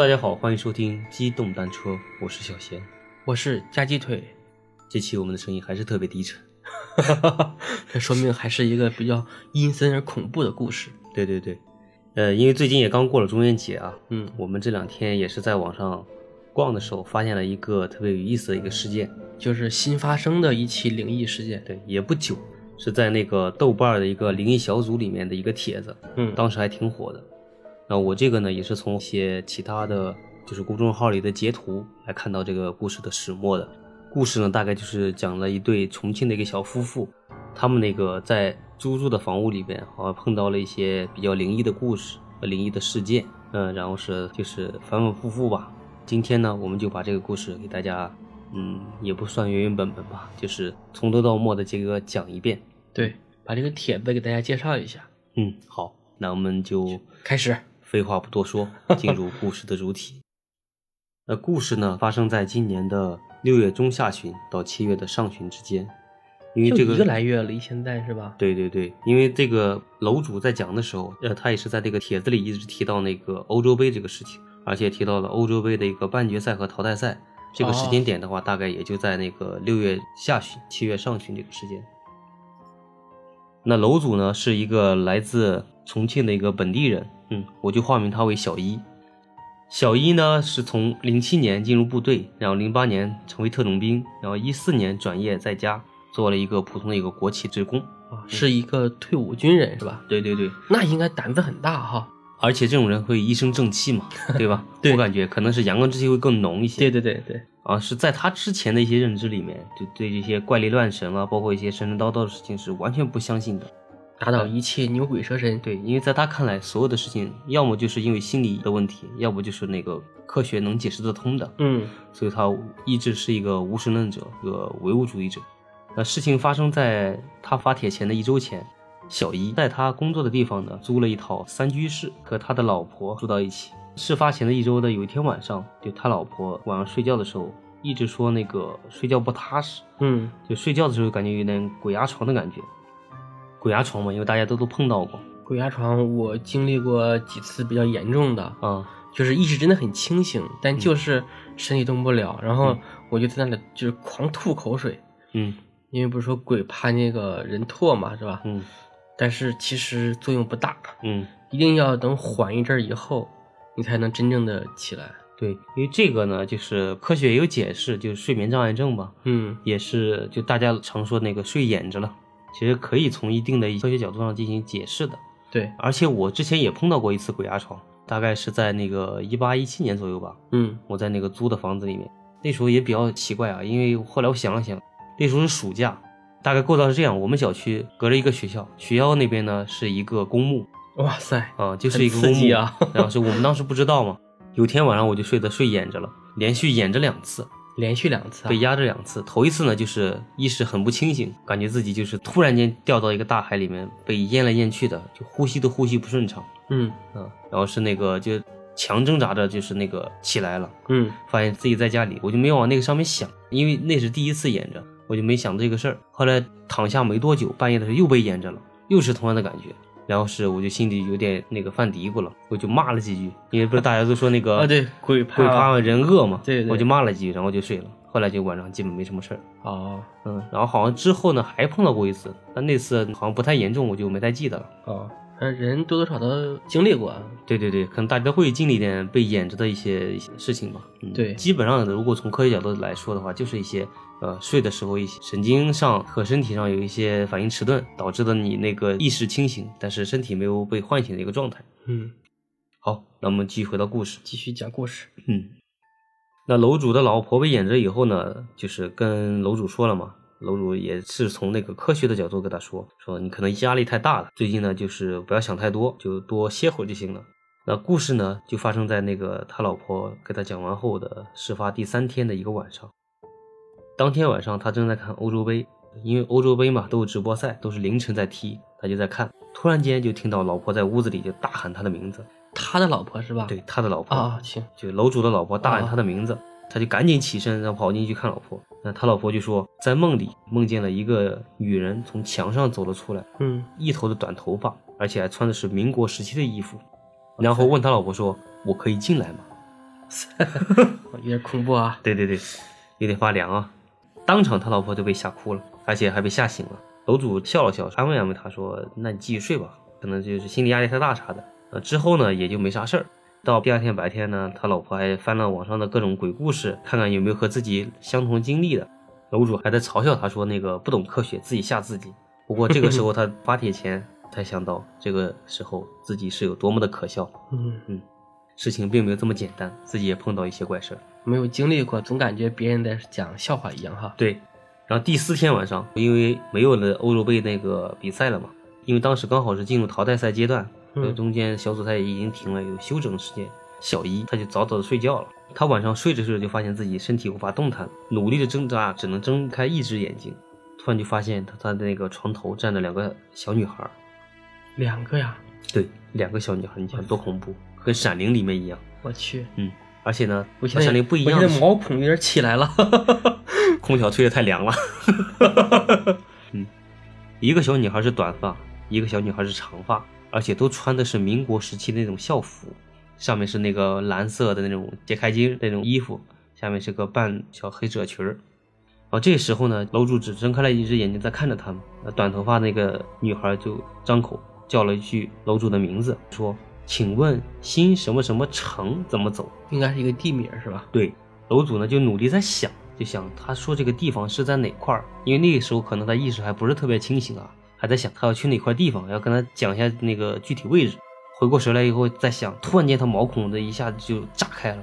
大家好，欢迎收听机动单车，我是小贤。我是夹鸡腿，这期我们的声音还是特别低沉，这说明还是一个比较阴森而恐怖的故事。对对对，呃，因为最近也刚过了中元节啊，嗯，我们这两天也是在网上逛的时候，发现了一个特别有意思的一个事件，就是新发生的一起灵异事件。对，也不久，是在那个豆瓣的一个灵异小组里面的一个帖子，嗯，当时还挺火的。那我这个呢，也是从一些其他的就是公众号里的截图来看到这个故事的始末的。故事呢，大概就是讲了一对重庆的一个小夫妇，他们那个在租住的房屋里边，好像碰到了一些比较灵异的故事和灵异的事件，嗯，然后是就是反反复复吧。今天呢，我们就把这个故事给大家，嗯，也不算原原本本吧，就是从头到末的这个讲一遍。对，把这个帖子给大家介绍一下。嗯，好，那我们就开始。废话不多说，进入故事的主体。那故事呢，发生在今年的六月中下旬到七月的上旬之间。因为这个一个来月离现在是吧？对对对，因为这个楼主在讲的时候，呃，他也是在这个帖子里一直提到那个欧洲杯这个事情，而且提到了欧洲杯的一个半决赛和淘汰赛。这个时间点的话，大概也就在那个六月下旬、七月上旬这个时间。那楼主呢，是一个来自重庆的一个本地人，嗯，我就化名他为小一。小一呢，是从零七年进入部队，然后零八年成为特种兵，然后一四年转业在家做了一个普通的一个国企职工，啊，是一个退伍军人是吧？对对对，那应该胆子很大哈。而且这种人会一身正气嘛，对吧？对我感觉可能是阳刚之气会更浓一些。对对对对，啊，是在他之前的一些认知里面，就对这些怪力乱神啊，包括一些神神叨叨的事情是完全不相信的。打倒一切牛鬼蛇神。对，因为在他看来，所有的事情要么就是因为心理的问题，要不就是那个科学能解释得通的。嗯，所以他一直是一个无神论者，一个唯物主义者。那事情发生在他发帖前的一周前，小一在他工作的地方呢租了一套三居室，和他的老婆住到一起。事发前的一周的有一天晚上，就他老婆晚上睡觉的时候一直说那个睡觉不踏实，嗯，就睡觉的时候感觉有点鬼压床的感觉。鬼压床嘛，因为大家都都碰到过。鬼压床我经历过几次比较严重的，啊，就是意识真的很清醒，但就是身体动不了，然后嗯。我就在那里就是狂吐口水，嗯。因为不是说鬼怕那个人唾嘛，是吧？嗯。但是其实作用不大，嗯，一定要等缓一阵儿以后，你才能真正的起来。对，因为这个呢，就是科学也有解释，就是睡眠障碍症吧，嗯。也是就大家常说那个睡眼着了，其实可以从一定的科学角度上进行解释的。对，而且我之前也碰到过一次鬼压床，大概是在那个一八一七年左右吧，嗯。我在那个租的房子里面，那时候也比较奇怪啊，因为后来我想了想，那时候是暑假，大概构造是这样：我们小区隔着一个学校，学校那边呢是一个公墓哇塞，啊，就是一个公墓啊然后是我们当时不知道嘛，有天晚上我就睡得睡眼着了，连续眼着两次，连续两次啊被！压着两次。头一次呢，就是意识很不清醒，感觉自己就是突然间掉到一个大海里面，被淹来淹去的，就呼吸都呼吸不顺畅。嗯嗯，然后是那个就强挣扎着，就是那个起来了，嗯发现自己在家里，我就没有往那个上面想，因为那是第一次演着，我就没想这个事儿。后来躺下没多久，半夜的时候又被淹着了，又是同样的感觉。然后是我就心里有点那个犯嘀咕了，我就骂了几句，因为不是大家都说那个啊对，鬼怕鬼怕人饿嘛，对对我就骂了几句，然后就睡了。后来就晚上基本没什么事儿，哦嗯，然后好像之后呢还碰到过一次，但那次好像不太严重，我就没太记得了。哦，反正人多多少少经历过啊。对对对，可能大家都会经历一点被演着的一些一些事情吧。嗯，对基本上如果从科学角度来说的话，就是一些呃睡的时候一些神经上和身体上有一些反应迟钝，导致的你那个意识清醒，但是身体没有被唤醒的一个状态。嗯，好，那我们继续回到故事。继续讲故事。嗯，那楼主的老婆被演着以后呢，就是跟楼主说了嘛，楼主也是从那个科学的角度跟他说，说你可能压力太大了，最近呢就是不要想太多，就多歇会儿就行了。那故事呢就发生在那个他老婆给他讲完后的事发第三天的一个晚上。当天晚上他正在看欧洲杯，因为欧洲杯嘛都有直播赛，都是凌晨在踢，他就在看。突然间就听到老婆在屋子里就大喊他的名字，他的老婆是吧？对，他的老婆啊，行，就楼主的老婆大喊他的名字，他就赶紧起身，然后跑进去看老婆。那他老婆就说，在梦里梦见了一个女人从墙上走了出来，嗯，一头的短头发，而且还穿的是民国时期的衣服，然后问他老婆说：“我可以进来吗？”，有点恐怖啊！对对对，有点发凉啊！当场他老婆就被吓哭了，而且还被吓醒了。楼主笑了笑，安慰安慰他说：“那你继续睡吧，可能就是心理压力太大啥的。”呃，之后呢也就没啥事儿。到第二天白天呢，他老婆还翻了网上的各种鬼故事，看看有没有和自己相同经历的。楼主还在嘲笑他说：“那个不懂科学，自己吓自己。”不过这个时候他发帖前才想到，这个时候自己是有多么的可笑。嗯嗯，事情并没有这么简单，自己也碰到一些怪事儿。没有经历过，总感觉别人在讲笑话一样哈。对。然后第四天晚上，因为没有了欧洲杯那个比赛了嘛，因为当时刚好是进入淘汰赛阶段。中间小组赛已经停了，有休整时间。小一他就早早的睡觉了。他晚上睡着睡着就发现自己身体无法动弹，努力的挣扎，只能睁开一只眼睛。突然就发现他他的那个床头站着两个小女孩，两个呀？对，两个小女孩，你想多恐怖，和《闪灵》里面一样。我去，嗯，而且呢，和《闪灵》不一样，我现在毛孔有点起来了，空调吹的太凉了。嗯，一个小女孩是短发，一个小女孩是长发。而且都穿的是民国时期的那种校服，上面是那个蓝色的那种揭开襟那种衣服，下面是个半小黑褶裙儿。然后这时候呢，楼主只睁开了一只眼睛在看着他们。那短头发那个女孩就张口叫了一句楼主的名字，说：“请问新什么什么城怎么走？”应该是一个地名是吧？对，楼主呢就努力在想，就想他说这个地方是在哪块儿，因为那个时候可能他意识还不是特别清醒啊。还在想他要去哪块地方，要跟他讲一下那个具体位置。回过神来以后，再想，突然间他毛孔的一下子就炸开了，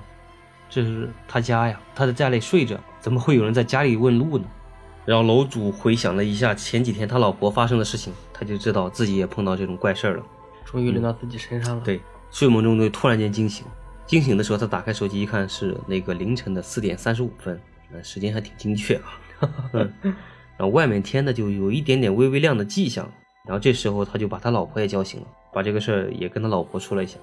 这是他家呀，他在家里睡着，怎么会有人在家里问路呢？然后楼主回想了一下前几天他老婆发生的事情，他就知道自己也碰到这种怪事儿了。终于轮到自己身上了。对，睡梦中就突然间惊醒，惊醒的时候他打开手机一看是那个凌晨的四点三十五分，那时间还挺精确啊。然后外面天呢就有一点点微微亮的迹象，然后这时候他就把他老婆也叫醒了，把这个事儿也跟他老婆说了一下，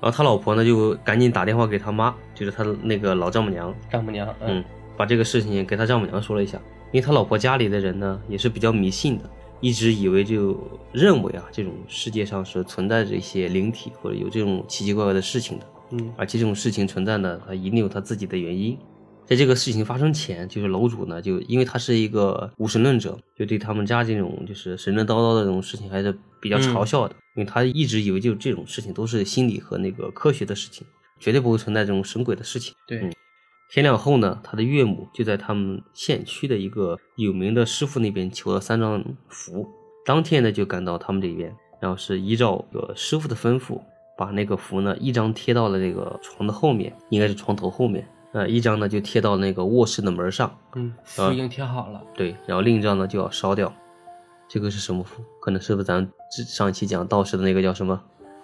然后他老婆呢就赶紧打电话给他妈，就是他的那个老丈母娘，丈母娘，嗯，把这个事情给他丈母娘说了一下，因为他老婆家里的人呢也是比较迷信的，一直以为就认为啊这种世界上是存在着一些灵体或者有这种奇奇怪怪的事情的，嗯，而且这种事情存在呢，它一定有它自己的原因。在这个事情发生前，就是楼主呢，就因为他是一个无神论者，就对他们家这种就是神神叨叨的这种事情还是比较嘲笑的，因为他一直以为就这种事情都是心理和那个科学的事情，绝对不会存在这种神鬼的事情。对，天亮后呢，他的岳母就在他们县区的一个有名的师傅那边求了三张符，当天呢就赶到他们这边，然后是依照个师傅的吩咐，把那个符呢一张贴到了这个床的后面，应该是床头后面。呃，一张呢就贴到那个卧室的门上，嗯，符已经贴好了。对，然后另一张呢就要烧掉。这个是什么符？可能是不是咱上一期讲道士的那个叫什么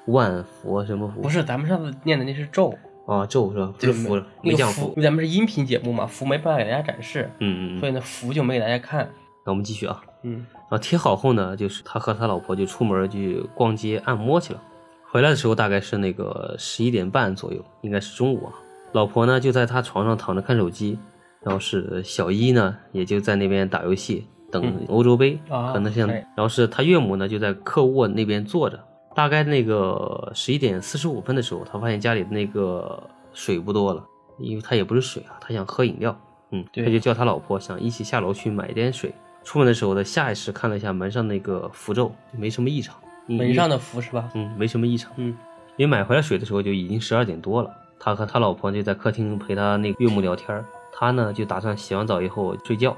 万佛什么符？不是，咱们上次念的那是咒啊，咒是吧？不是符，没讲符。因为咱们是音频节目嘛，符没办法给大家展示，嗯嗯，所以呢符就没给大家看。那我们继续啊，嗯，然后贴好后呢，就是他和他老婆就出门去逛街按摩去了，回来的时候大概是那个十一点半左右，应该是中午啊。老婆呢就在他床上躺着看手机，然后是小一呢也就在那边打游戏等欧洲杯，可能像，然后是他岳母呢就在客卧那边坐着。大概那个十一点四十五分的时候，他发现家里的那个水不多了，因为他也不是水啊，他想喝饮料，嗯，他就叫他老婆想一起下楼去买点水。出门的时候，他下意识看了一下门上那个符咒，没什么异常。门上的符是吧？嗯，没什么异常。嗯，因为买回来水的时候就已经十二点多了。他和他老婆就在客厅陪他那岳母聊天他呢就打算洗完澡以后睡觉，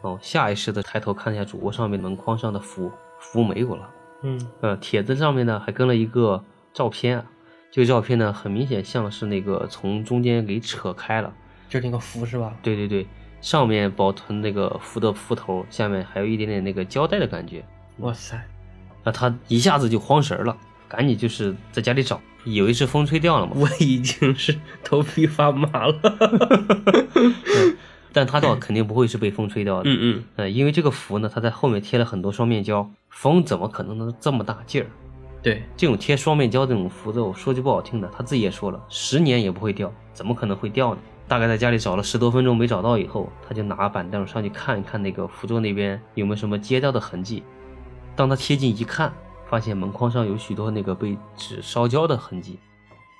哦，下意识的抬头看一下主卧上面门框上的符，符没有了。嗯，呃，帖子上面呢还跟了一个照片，这个照片呢很明显像是那个从中间给扯开了，就是那个符是吧？对对对，上面保存那个符的符头，下面还有一点点那个胶带的感觉。哇塞，那他一下子就慌神了，赶紧就是在家里找。以为是风吹掉了嘛？我已经是头皮发麻了，但他倒肯定不会是被风吹掉的。嗯嗯，呃，因为这个符呢，它在后面贴了很多双面胶，风怎么可能能这么大劲儿？对，这种贴双面胶这种符咒，说句不好听的，他自己也说了，十年也不会掉，怎么可能会掉呢？大概在家里找了十多分钟没找到以后，他就拿板凳上去看一看那个符咒那边有没有什么揭掉的痕迹。当他贴近一看。发现门框上有许多那个被纸烧焦的痕迹，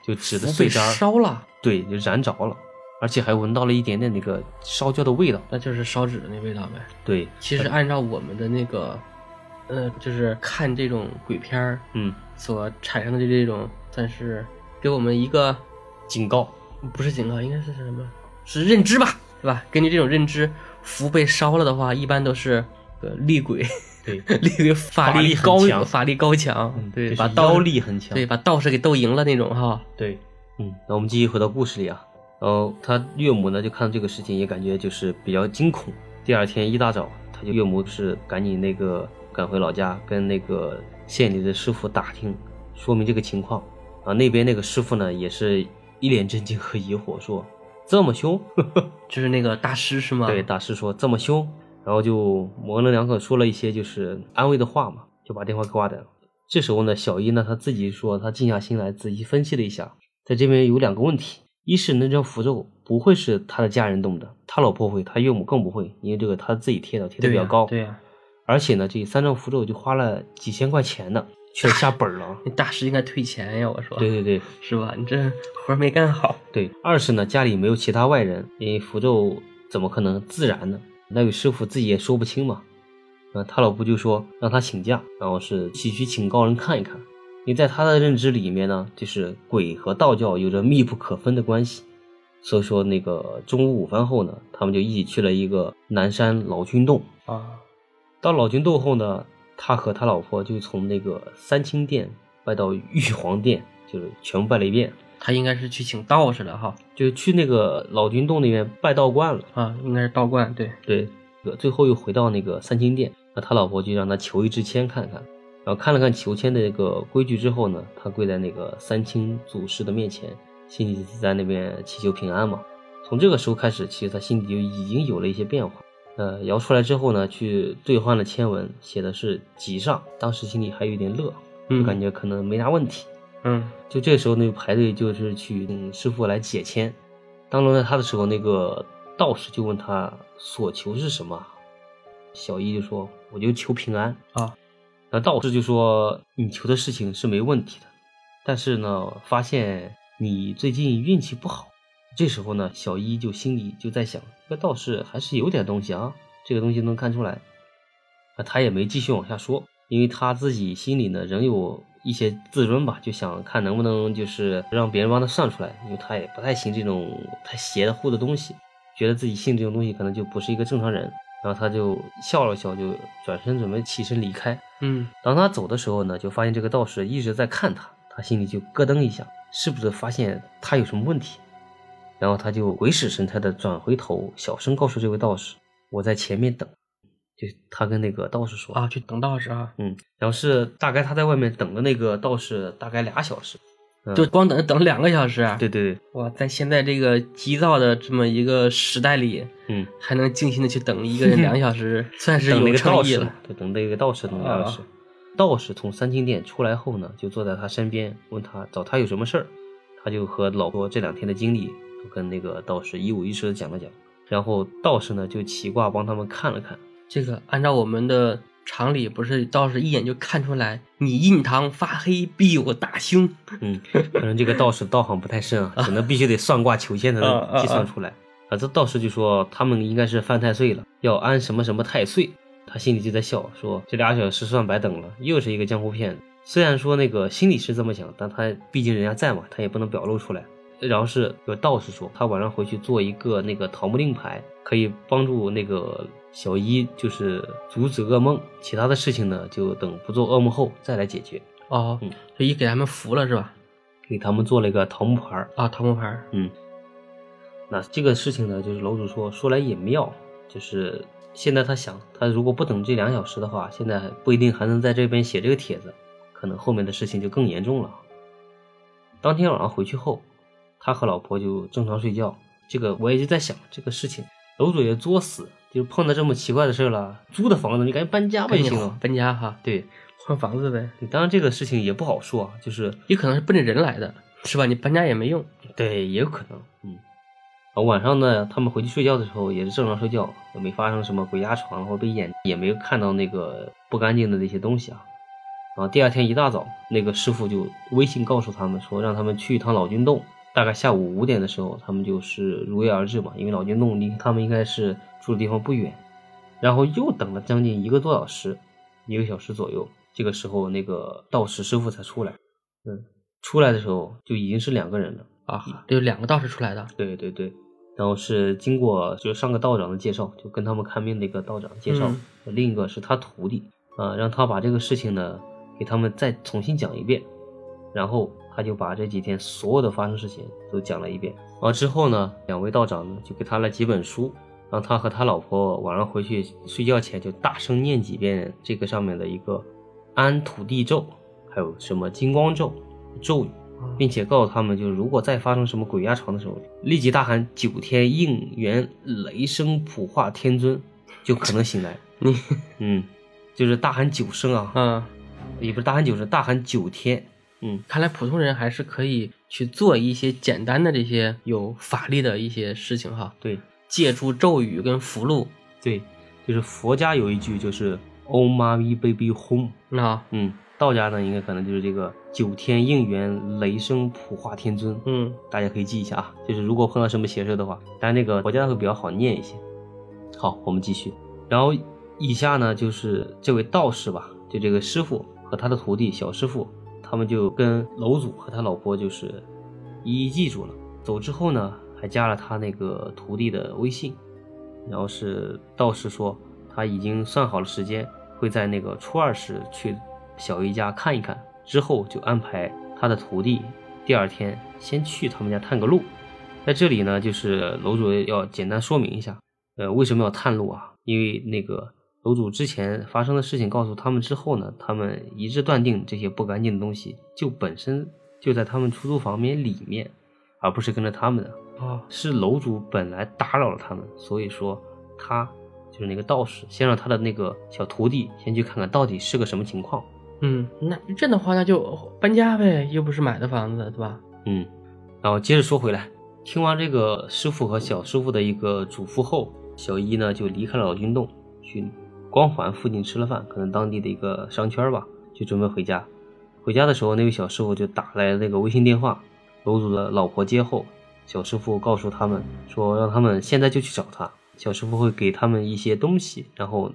就纸的碎渣烧了。对，就燃着了，而且还闻到了一点点那个烧焦的味道。那就是烧纸的那味道呗。对，其实按照我们的那个，呃，就是看这种鬼片儿嗯，所产生的这种，算是给我们一个警告。不是警告，应该是什么？是认知吧，对吧？根据这种认知，符被烧了的话，一般都是呃厉鬼，对，厉鬼法法力高，强法力高强，对，把刀力很强。对，把道士给斗赢了那种哈。对，嗯，那我们继续回到故事里啊。然后他岳母呢，就看到这个事情，也感觉就是比较惊恐。第二天一大早，他就岳母是赶紧那个赶回老家，跟那个县里的师傅打听，说明这个情况。啊，那边那个师傅呢，也是一脸震惊和疑惑，说这么凶？就是那个大师是吗？对，大师说这么凶，然后就模棱两可说了一些就是安慰的话嘛，就把电话挂掉了。这时候呢，小一呢他自己说，他静下心来仔细分析了一下，在这边有两个问题：一是那张符咒不会是他的家人动的，他老婆会，他岳母更不会，因为这个他自己贴的，贴的比较高。对呀、而且呢，这三张符咒就花了几千块钱呢，却下本了。那大师应该退钱呀，我说，对对对是吧？你这活儿没干好。对。二是呢，家里没有其他外人，因为符咒怎么可能自燃呢？那位师傅自己也说不清嘛。呃，他老婆就说让他请假，然后是继续请高人看一看。因为在他的认知里面呢，就是鬼和道教有着密不可分的关系。所以说，那个中午午饭后呢，他们就一起去了一个南山老君洞。啊，到老君洞后呢，他和他老婆就从那个三清殿拜到玉皇殿，就是全部拜了一遍，他应该是去请道士了哈。就去那个老君洞那边拜道观了。啊，应该是道观，对。对，最后又回到那个三清殿，那他老婆就让他求一支签看看，然后看了看求签的那个规矩之后呢，他跪在那个三清祖师的面前，心里在那边祈求平安嘛。从这个时候开始，其实他心里就已经有了一些变化。呃，摇出来之后呢，去兑换了签文，写的是吉上，当时心里还有点乐，嗯就感觉可能没啥问题。嗯就这时候呢，排队就是去嗯师傅来解签。当轮到他的时候，那个道士就问他所求是什么，小一就说我就求平安。啊，那道士就说你求的事情是没问题的，但是呢，发现你最近运气不好。这时候呢，小一就心里就在想，这道士还是有点东西啊，这个东西能看出来。啊，他也没继续往下说，因为他自己心里呢仍有一些自尊吧，就想看能不能就是让别人帮他算出来，因为他也不太信这种太邪乎的东西，觉得自己信这种东西可能就不是一个正常人。然后他就笑了笑，就转身准备起身离开。嗯当他走的时候呢，就发现这个道士一直在看他，他心里就咯噔一下，是不是发现他有什么问题？然后他就鬼使神差的转回头，小声告诉这位道士：“我在前面等。”就他跟那个道士说啊，去等道士啊，嗯，然后是大概他在外面等了那个道士大概俩小时，嗯就光等等两个小时啊。对对对，哇，在现在这个急躁的这么一个时代里，嗯，还能静心的去等一个人两个小时，算是有个道士诚意了。，对，等那个道士等俩小时啊。道士从三清殿出来后呢，就坐在他身边，问他找他有什么事儿。他就和老婆这两天的经历都跟那个道士一五一十的讲了讲。然后道士呢就起卦帮他们看了看，这个按照我们的常理，不是道士一眼就看出来你印堂发黑，必有大凶。嗯，可能这个道士道行不太深啊，可能必须得算卦求签才能计算出来。啊，这道士就说他们应该是犯太岁了，要安什么什么太岁。他心里就在笑，说这俩小时算白等了，又是一个江湖骗子。虽然说那个心里是这么想，但他毕竟人家在嘛，他也不能表露出来。然后是有道士说，他晚上回去做一个那个桃木令牌，可以帮助那个小一就是阻止噩梦，其他的事情呢就等不做噩梦后再来解决。哦嗯，就一给他们服了是吧？给他们做了一个桃木牌儿，啊，桃木牌儿嗯，那这个事情呢，就是楼主说说来也妙，就是现在他想，他如果不等这两小时的话，现在不一定还能在这边写这个帖子，可能后面的事情就更严重了。当天晚上回去后，他和老婆就正常睡觉。这个我也就在想这个事情，楼主也作死，就碰到这么奇怪的事儿了，租的房子你赶紧搬家吧就行了。搬家哈，对，换房子呗。当然这个事情也不好说啊，就是也可能是奔着人来的，是吧？你搬家也没用。对，也有可能，嗯。啊，晚上呢，他们回去睡觉的时候也是正常睡觉，也没发生什么鬼压床或被眼，也没有看到那个不干净的那些东西啊。然后第二天一大早，那个师傅就微信告诉他们说，让他们去一趟老君洞，大概下午五点的时候，他们就是如约而至嘛，因为老君洞离他们应该是住的地方不远。然后又等了将近一个多小时，一个小时左右，这个时候那个道士师傅才出来。嗯，出来的时候就已经是两个人了啊，有两个道士出来的。对对对，然后是经过就上个道长的介绍，就跟他们看病的一个道长介绍，另一个是他徒弟啊，让他把这个事情呢给他们再重新讲一遍，然后他就把这几天所有的发生事情都讲了一遍。然后之后呢，两位道长呢就给他了几本书。让他和他老婆晚上回去睡觉前就大声念几遍这个上面的一个安土地咒，还有什么金光咒咒语，并且告诉他们，就是如果再发生什么鬼压床的时候，立即大喊九天应元雷声普化天尊，就可能醒来。你嗯，就是大喊九声啊，嗯，也不是大喊九声，大喊九天。嗯，看来普通人还是可以去做一些简单的这些有法力的一些事情哈。对。借助咒语跟符箓，对，就是佛家有一句就是 “Om Mani Baby Home”，那嗯，道家呢应该可能就是这个九天应元雷声普化天尊，嗯，大家可以记一下啊，就是如果碰到什么邪事的话，但那个佛家会比较好念一些。好，我们继续，然后以下呢就是这位道士吧，就这个师傅和他的徒弟小师傅，他们就跟楼主和他老婆就是一一记住了，走之后呢。还加了他那个徒弟的微信，然后是道士说他已经算好了时间，会在那个初二时去小姨家看一看，之后就安排他的徒弟第二天先去他们家探个路。在这里呢，就是楼主要简单说明一下，呃，为什么要探路啊？因为那个楼主之前发生的事情告诉他们之后呢，他们一致断定这些不干净的东西就本身就在他们出租房面里面，而不是跟着他们的。啊，是楼主本来打扰了他们，所以说他就是那个道士，先让他的那个小徒弟先去看看到底是个什么情况。嗯，那这样的话那就搬家呗，又不是买的房子，对吧？嗯，然后接着说回来，听完这个师傅和小师傅的一个嘱咐后，小一呢就离开了老君洞，去光环附近吃了饭，可能当地的一个商圈吧，就准备回家。回家的时候，那位小师傅就打来那个微信电话，楼主的老婆接后。小师傅告诉他们说，让他们现在就去找他。小师傅会给他们一些东西，然后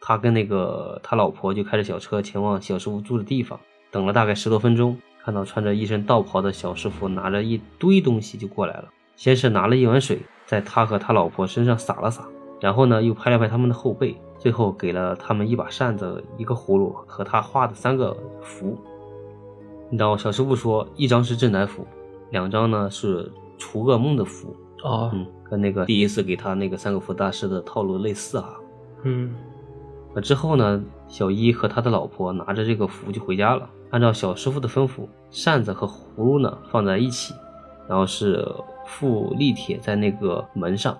他跟那个他老婆就开着小车前往小师傅住的地方。等了大概十多分钟，看到穿着一身道袍的小师傅拿着一堆东西就过来了。先是拿了一碗水，在他和他老婆身上洒了洒，然后呢又拍了拍他们的后背，最后给了他们一把扇子、一个葫芦和他画的三个符。然后小师傅说，一张是镇宅符，两张呢是。除噩梦的符哦，嗯，跟那个第一次给他那个三个符大师的套路类似啊，嗯，那之后呢，小一和他的老婆拿着这个符就回家了，按照小师傅的吩咐，扇子和葫芦呢放在一起，然后是附立帖在那个门上，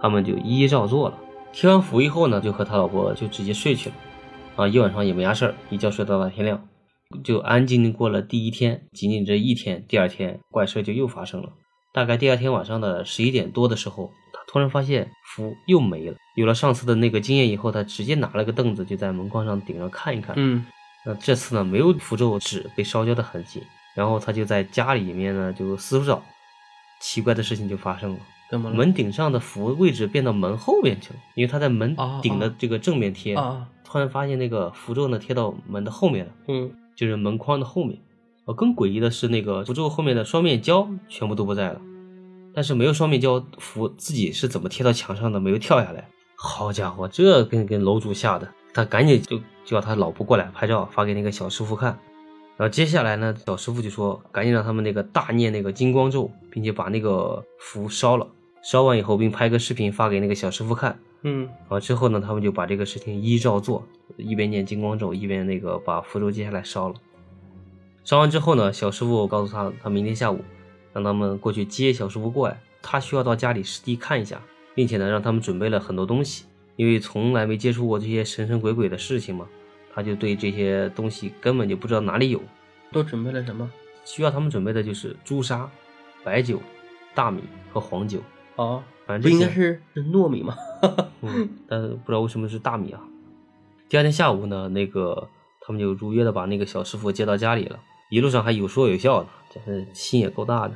他们就一一照做了。贴完符以后呢，就和他老婆就直接睡去了，啊，一晚上也没啥事儿，一觉睡到大天亮，就安静的过了第一天。仅仅这一天，第二天怪事就又发生了。大概第二天晚上的十一点多的时候，他突然发现符又没了。有了上次的那个经验以后，他直接拿了个凳子就在门框上顶上看一看。嗯，那这次呢，没有符咒纸被烧焦的痕迹。然后他就在家里面呢就四处找，奇怪的事情就发生了。怎么了？门顶上的符位置变到门后面去了，因为他在门顶的这个正面贴，突然发现那个符咒呢贴到门的后面了。嗯，就是门框的后面。更诡异的是，那个符咒后面的双面胶全部都不在了，但是没有双面胶符自己是怎么贴到墙上的？没有跳下来。好家伙，这跟跟楼主吓的，他赶紧就叫他老婆过来拍照发给那个小师傅看。然后接下来呢，小师傅就说赶紧让他们那个大念那个金光咒，并且把那个符烧了。烧完以后，并拍个视频发给那个小师傅看。嗯，然后之后呢，他们就把这个事情依照做，一边念金光咒，一边那个把符咒接下来烧了。烧完之后呢，小师傅告诉他，他明天下午让他们过去接小师傅过来，他需要到家里实地看一下，并且呢，让他们准备了很多东西，因为从来没接触过这些神神鬼鬼的事情嘛，他就对这些东西根本就不知道哪里有。都准备了什么？需要他们准备的就是朱砂、白酒、大米和黄酒。哦，反正不应该是糯米吗？嗯，但是不知道为什么是大米啊。第二天下午呢，那个他们就如约的把那个小师傅接到家里了。一路上还有说有笑的，这心也够大的。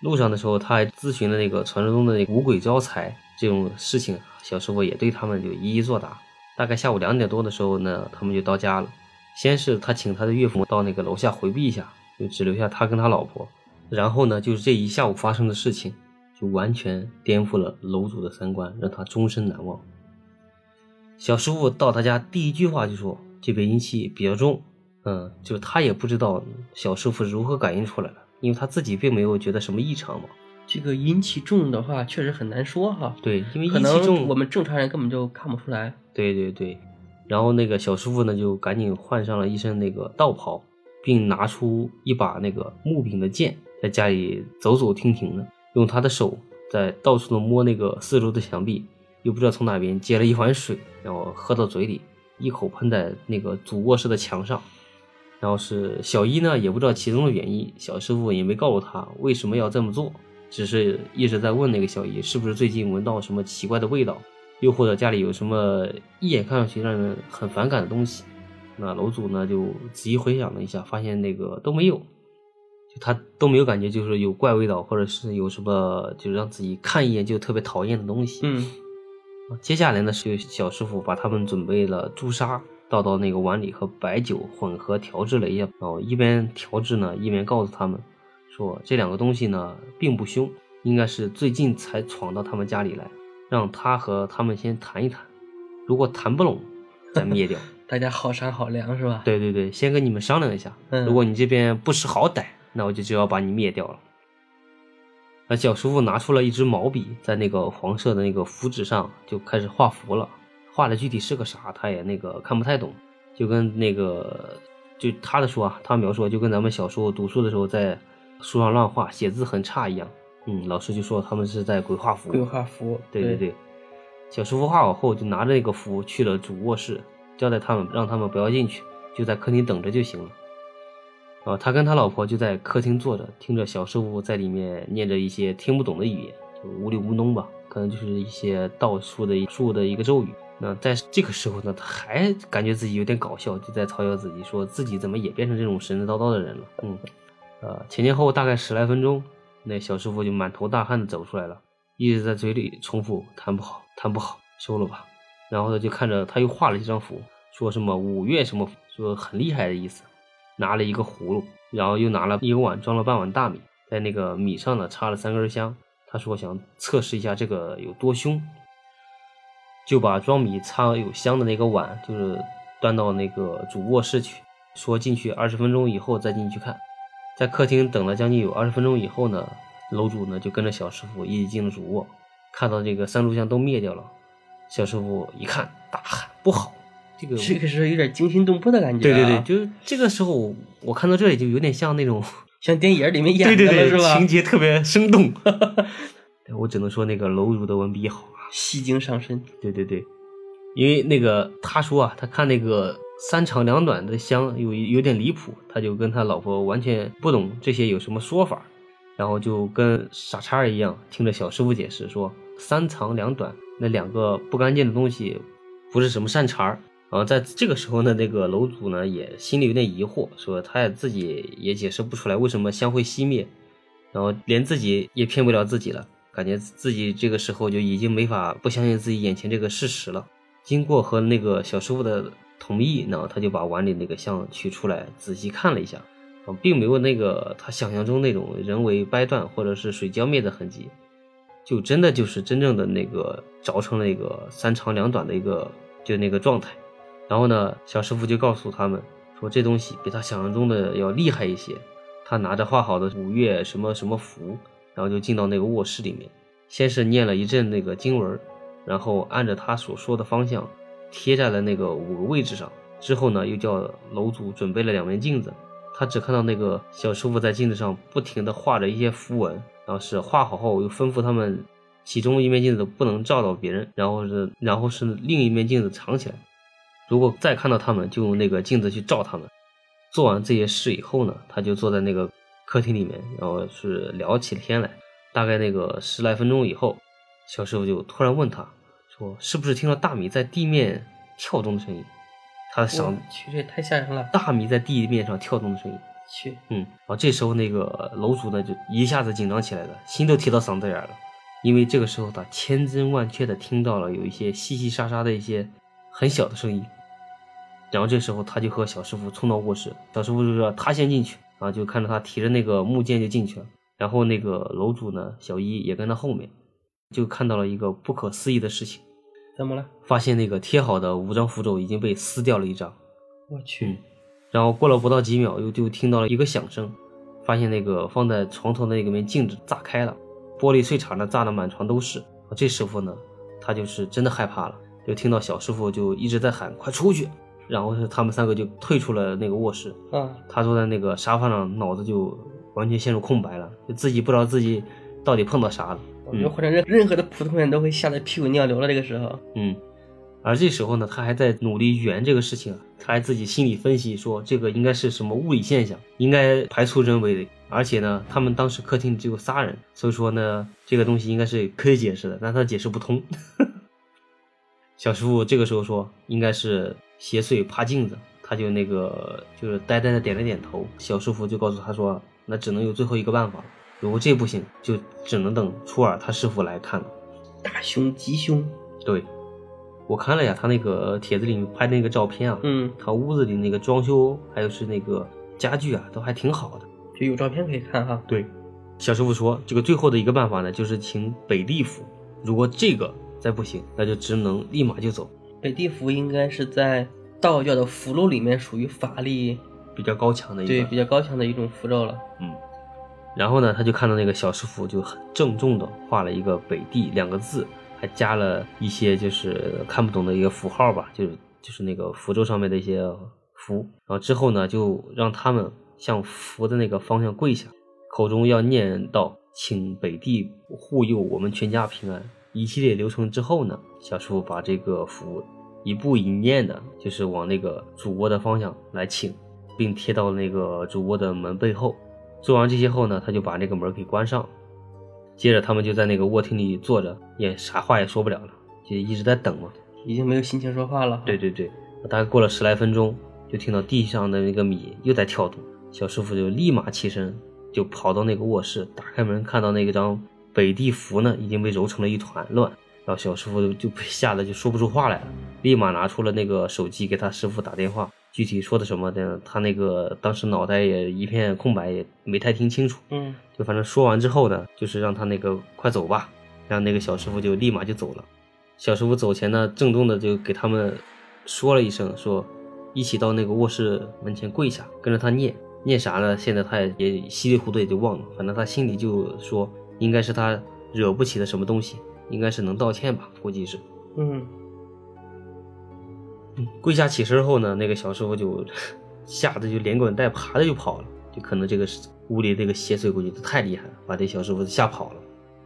路上的时候，他还咨询了那个传说中的那个五鬼招财这种事情，小师傅也对他们就一一作答。大概下午两点多的时候呢，他们就到家了。先是他请他的岳父到那个楼下回避一下，就只留下他跟他老婆。然后呢，就是这一下午发生的事情，就完全颠覆了楼主的三观，让他终身难忘。小师傅到他家第一句话就说：“这边阴气比较重。”嗯，就他也不知道小师傅如何感应出来的，因为他自己并没有觉得什么异常嘛。这个阴气重的话，确实很难说哈。对，因为阴气重，我们正常人根本就看不出来。对对对，然后那个小师傅呢，就赶紧换上了一身那个道袍，并拿出一把那个木柄的剑，在家里走走停停的，用他的手在到处的摸那个四周的墙壁，又不知道从哪边接了一碗水，然后喝到嘴里，一口喷在那个主卧室的墙上。然后是小一呢，也不知道其中的原因，小师傅也没告诉他为什么要这么做，只是一直在问那个小一是不是最近闻到什么奇怪的味道。又或者家里有什么一眼看上去让人很反感的东西，那楼主呢就仔细回想了一下，发现那个都没有，就他都没有感觉就是有怪味道，或者是有什么就是让自己看一眼就特别讨厌的东西。嗯，接下来呢是小师傅把他们准备了朱砂倒到那个碗里和白酒混合调制了一下，然后一边调制呢一边告诉他们说这两个东西呢并不凶，应该是最近才闯到他们家里来。让他和他们先谈一谈，如果谈不拢，再灭掉。大家好商好量是吧？对对对，先跟你们商量一下。嗯如果你这边不识好歹，那我就就要把你灭掉了。那小师傅拿出了一支毛笔，在那个黄色的那个符纸上就开始画符了。画的具体是个啥，他也那个看不太懂，就跟那个就他的说啊，他描述就跟咱们小时候读书的时候在书上乱画，写字很差一样。嗯，老师就说他们是在鬼画符。鬼画符，对对对，小师傅画好后就拿着那个符去了主卧室，交代他们让他们不要进去，就在客厅等着就行了。啊，他跟他老婆就在客厅坐着，听着小师傅在里面念着一些听不懂的语言，就无里无农吧，可能就是一些道术的术的一个咒语。那在这个时候呢，他还感觉自己有点搞笑，就在嘲笑自己，说自己怎么也变成这种神神叨叨的人了。嗯，呃，前前后后大概十来分钟。那小师傅就满头大汗的走出来了，一直在嘴里重复“弹不好，弹不好，收了吧。”然后他就看着他又画了一张符，说什么五月什么，说很厉害的意思。拿了一个葫芦，然后又拿了一个碗装了半碗大米，在那个米上呢插了三根香。他说想测试一下这个有多凶，就把装米插有香的那个碗就是端到那个主卧室去，说进去二十分钟以后再进去看。在客厅等了将近有二十分钟以后呢，楼主呢就跟着小师傅一起进了主卧，看到这个三炷香都灭掉了，小师傅一看大喊不好，这个这个时候有点惊心动魄的感觉、对对对，，就是 这个时候我看到这里就有点像那种 像电影里面演对对对的是吧？情节特别生动，对我只能说那个楼主的文笔好啊，戏精上身，对对对，因为那个他说啊，他看那个三长两短的香有有点离谱，他就跟他老婆完全不懂这些有什么说法，然后就跟傻叉一样听着小师傅解释说三长两短那两个不干净的东西不是什么善茬儿。然后在这个时候呢，那个楼主呢也心里有点疑惑，说他也自己也解释不出来为什么香会熄灭，然后连自己也骗不了自己了，感觉自己这个时候就已经没法不相信自己眼前这个事实了。经过和那个小师傅的同意，然后他就把碗里那个香取出来，仔细看了一下，啊，并没有那个他想象中那种人为掰断或者是水浇灭的痕迹，就真的就是真正的那个凿成了一个三长两短的一个就那个状态。然后呢，小师傅就告诉他们说，这东西比他想象中的要厉害一些。他拿着画好的五岳什么什么符，然后就进到那个卧室里面，先是念了一阵那个经文，然后按着他所说的方向贴在了那个五个位置上。之后呢，又叫楼主准备了两面镜子。他只看到那个小师傅在镜子上不停地画着一些符文，然后是画好后又吩咐他们，其中一面镜子不能照到别人，然后是然后是另一面镜子藏起来。如果再看到他们，就用那个镜子去照他们。做完这些事以后呢，他就坐在那个客厅里面，然后是聊起天来。大概那个十来分钟以后，小师傅就突然问他说：“是不是听到大米在地面跳动的声音？”他想我去，这也太吓人了。大米在地面上跳动的声音。去，嗯，然后这时候那个楼主呢就一下子紧张起来了，心都提到嗓子眼儿了，因为这个时候他千真万确的听到了有一些淅淅沙沙的一些很小的声音，然后这时候他就和小师傅冲到卧室，小师傅就说他先进去，然后就看着他提着那个木剑就进去了，然后那个楼主呢小一也跟他后面，就看到了一个不可思议的事情，怎么了？发现那个贴好的五张符咒已经被撕掉了一张。我去，然后过了不到几秒，又就听到了一个响声，发现那个放在床头的那个面镜子炸开了，玻璃碎碴呢炸得满床都是。这师傅呢，他就是真的害怕了，就听到小师傅就一直在喊快出去，然后是他们三个就退出了那个卧室。啊，他坐在那个沙发上，脑子就完全陷入空白了，就自己不知道自己到底碰到啥了。我觉得或者任任何的普通人都会吓得屁滚尿流了。这个时候，嗯，而这时候呢，他还在努力圆这个事情啊，他还自己心理分析说，这个应该是什么物理现象，应该排除人为的。而且呢，他们当时客厅只有仨人，所以说呢，这个东西应该是可以解释的，但他解释不通。小师傅这个时候说，应该是邪祟怕镜子，他就那个就是呆呆的点了点头。小师傅就告诉他说，那只能有最后一个办法了，如果这不行，就只能等初二他师傅来看了。大凶吉凶，对，我看了呀，他那个帖子里面拍的那个照片啊，嗯，他屋子里那个装修还有是那个家具啊，都还挺好的。就有照片可以看哈。对，小师傅说，这个最后的一个办法呢，就是请北地府，如果这个再不行，那就只能立马就走，北地符应该是在道教的符箓里面属于法力比较高强的一个。对比较高强的一种符咒了。嗯。然后呢，他就看到那个小师傅就很郑重的画了一个“北地”两个字，还加了一些就是看不懂的一个符号吧，就是就是那个符咒上面的一些符。然后之后呢，就让他们向符的那个方向跪下，口中要念到“请北地护佑我们全家平安”。一系列流程之后呢，小师傅把这个符一步一念的，就是往那个主卧的方向来请，并贴到那个主卧的门背后。做完这些后呢，他就把那个门给关上。接着他们就在那个卧厅里坐着，也啥话也说不了了，就一直在等嘛。已经没有心情说话了。对对对，大概过了十来分钟，就听到地上的那个米又在跳动。小师傅就立马起身，就跑到那个卧室，打开门，看到那个张北地符呢，已经被揉成了一团乱。然后小师傅就被吓得就说不出话来了，立马拿出了那个手机给他师傅打电话。具体说的什么的，他那个当时脑袋也一片空白，也没太听清楚。嗯，就反正说完之后呢，就是让他那个快走吧，然后那个小师傅就立马就走了。小师傅走前呢，郑重的就给他们说了一声，说一起到那个卧室门前跪下，跟着他念念啥呢？现在他也也稀里糊涂也就忘了，反正他心里就说，应该是他惹不起的什么东西，应该是能道歉吧，估计是。嗯，跪下起身后呢，那个小师傅就 吓得就连滚带爬的就跑了，就可能这个屋里这个邪祟估计都太厉害了，把这小师傅吓跑了。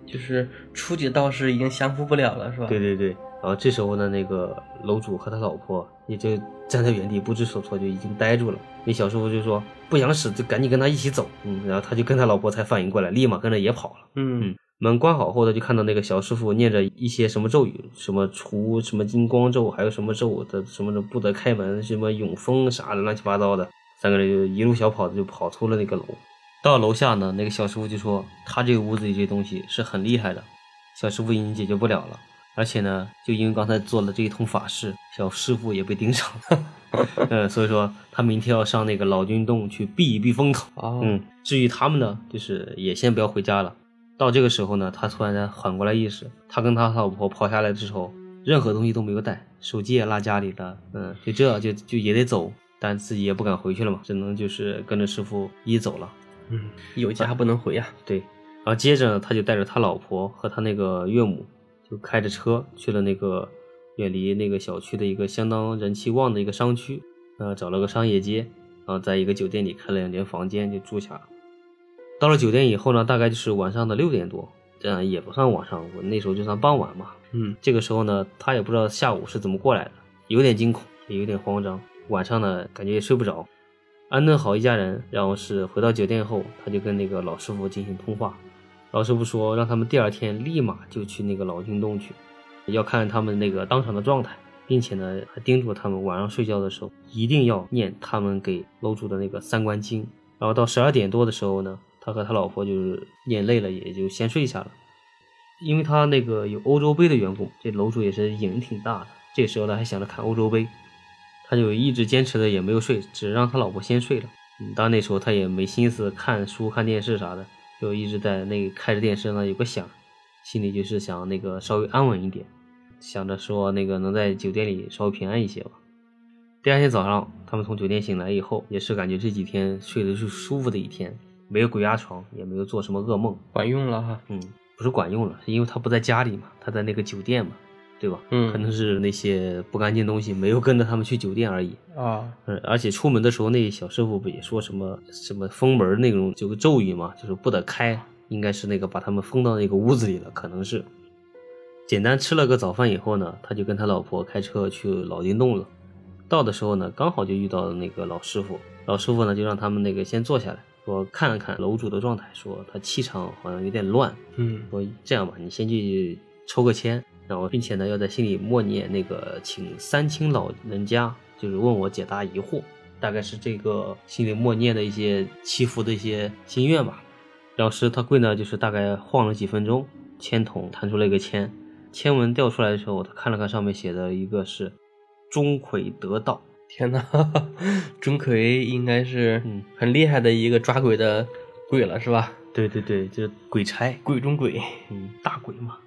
就是初级道士已经降服不了了，是吧？对对对，然后这时候呢，那个楼主和他老婆也就站在原地不知所措，就已经呆住了。那小师傅就说不想死就赶紧跟他一起走，嗯，然后他就跟他老婆才反应过来，立马跟着也跑了。嗯门关好后，他就看到那个小师傅念着一些什么咒语，什么除什么金光咒，还有什么咒的什么的不得开门，什么永封啥的乱七八糟的。三个人就一路小跑的就跑出了那个楼。到楼下呢，那个小师傅就说他这个屋子里这东西是很厉害的，小师傅已经解决不了了。而且呢，就因为刚才做了这一通法事，小师傅也被盯上了。嗯，所以说他明天要上那个老君洞去避一避风头。哦，嗯，至于他们呢，就是也先不要回家了。到这个时候呢，他突然间缓过来意识，他跟他老婆跑下来的时候，任何东西都没有带，手机也落家里了。嗯，就这就就也得走，但自己也不敢回去了嘛，只能就是跟着师傅一走了。嗯，有家不能回呀、对，然后接着呢，他就带着他老婆和他那个岳母，就开着车去了那个远离那个小区的一个相当人气旺的一个商区，呃，找了个商业街，然后在一个酒店里开了两间房间就住下了。到了酒店以后呢，大概就是晚上的六点多，这样也不算晚上，我那时候就算傍晚嘛。嗯，这个时候呢，他也不知道下午是怎么过来的，有点惊恐，也有点慌张。晚上呢，感觉也睡不着。安顿好一家人，然后是回到酒店后，他就跟那个老师傅进行通话。老师傅说让他们第二天立马就去那个老君洞去，要看他们那个当场的状态，并且呢还叮嘱他们晚上睡觉的时候一定要念他们给楼主的那个三观经，然后到十二点多的时候呢，他和他老婆就是念累了，也就先睡下了。因为他那个有欧洲杯的缘故，这楼主也是瘾挺大的。这时候呢，还想着看欧洲杯，他就一直坚持的也没有睡，只让他老婆先睡了。嗯，当然那时候他也没心思看书、看电视啥的，就一直在那开着电视呢，有个响，心里就是想那个稍微安稳一点，想着说那个能在酒店里稍微平安一些吧。第二天早上，他们从酒店醒来以后，也是感觉这几天睡得是舒服的一天，没有鬼压床，也没有做什么噩梦，管用了哈。嗯。不是管用了，是因为他不在家里嘛，他在那个酒店嘛，对吧？嗯，可能是那些不干净东西没有跟着他们去酒店而已啊。嗯，而且出门的时候，那小师傅不也说什么什么封门那种就个咒语嘛，就是不得开，应该是那个把他们封到那个屋子里了，可能是。简单吃了个早饭以后呢，他就跟他老婆开车去老君洞了。到的时候呢，刚好就遇到了那个老师傅，老师傅呢就让他们那个先坐下来。说看了看楼主的状态，说他气场好像有点乱。嗯，说这样吧，你先去抽个签，然后并且呢要在心里默念那个请三清老人家就是问我解答疑惑，大概是这个心里默念的一些祈福的一些心愿吧。老师他跪呢，就是大概晃了几分钟，签筒弹出了一个签，签文掉出来的时候，他看了看上面写的一个是钟馗得道。天呐，钟馗应该是很厉害的一个抓鬼的鬼了，是吧？对对对，就是鬼差，鬼中鬼，嗯，大鬼嘛。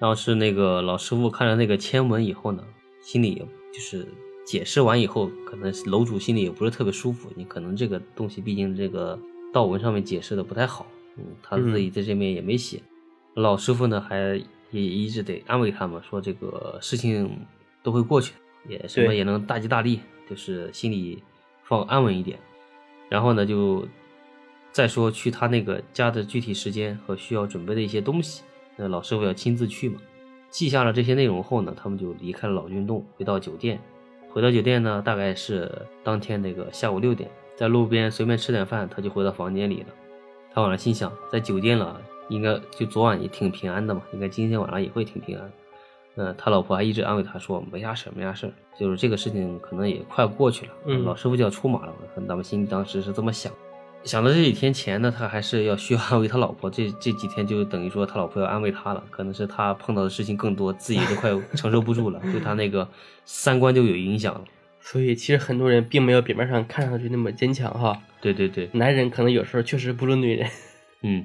然后是那个老师傅看了那个签文以后呢，心里就是解释完以后，可能楼主心里也不是特别舒服。你可能这个东西毕竟这个道文上面解释的不太好，嗯，他自己在这边也没写。老师傅呢还也一直得安慰他们说这个事情都会过去。也什么也能大吉大利，就是心里放安稳一点。然后呢，就再说去他那个家的具体时间和需要准备的一些东西，那老师傅要亲自去嘛。记下了这些内容后呢，他们就离开了老君洞，回到酒店。回到酒店呢，大概是当天那个下午六点，在路边随便吃点饭，他就回到房间里了。他晚上心想，在酒店了，应该就昨晚也挺平安的嘛，应该今天晚上也会挺平安。嗯，他老婆还一直安慰他说没啥事没啥事就是这个事情可能也快过去了。嗯，老师傅就要出马了，他们心里当时是这么想。想到这几天前呢，他还是要需要安慰他老婆。这这几天就等于说他老婆要安慰他了，可能是他碰到的事情更多，自己都快 承受不住了，对他那个三观就有影响了。所以其实很多人并没有表面上看上去那么坚强哈。对对对，男人可能有时候确实不如女人。嗯，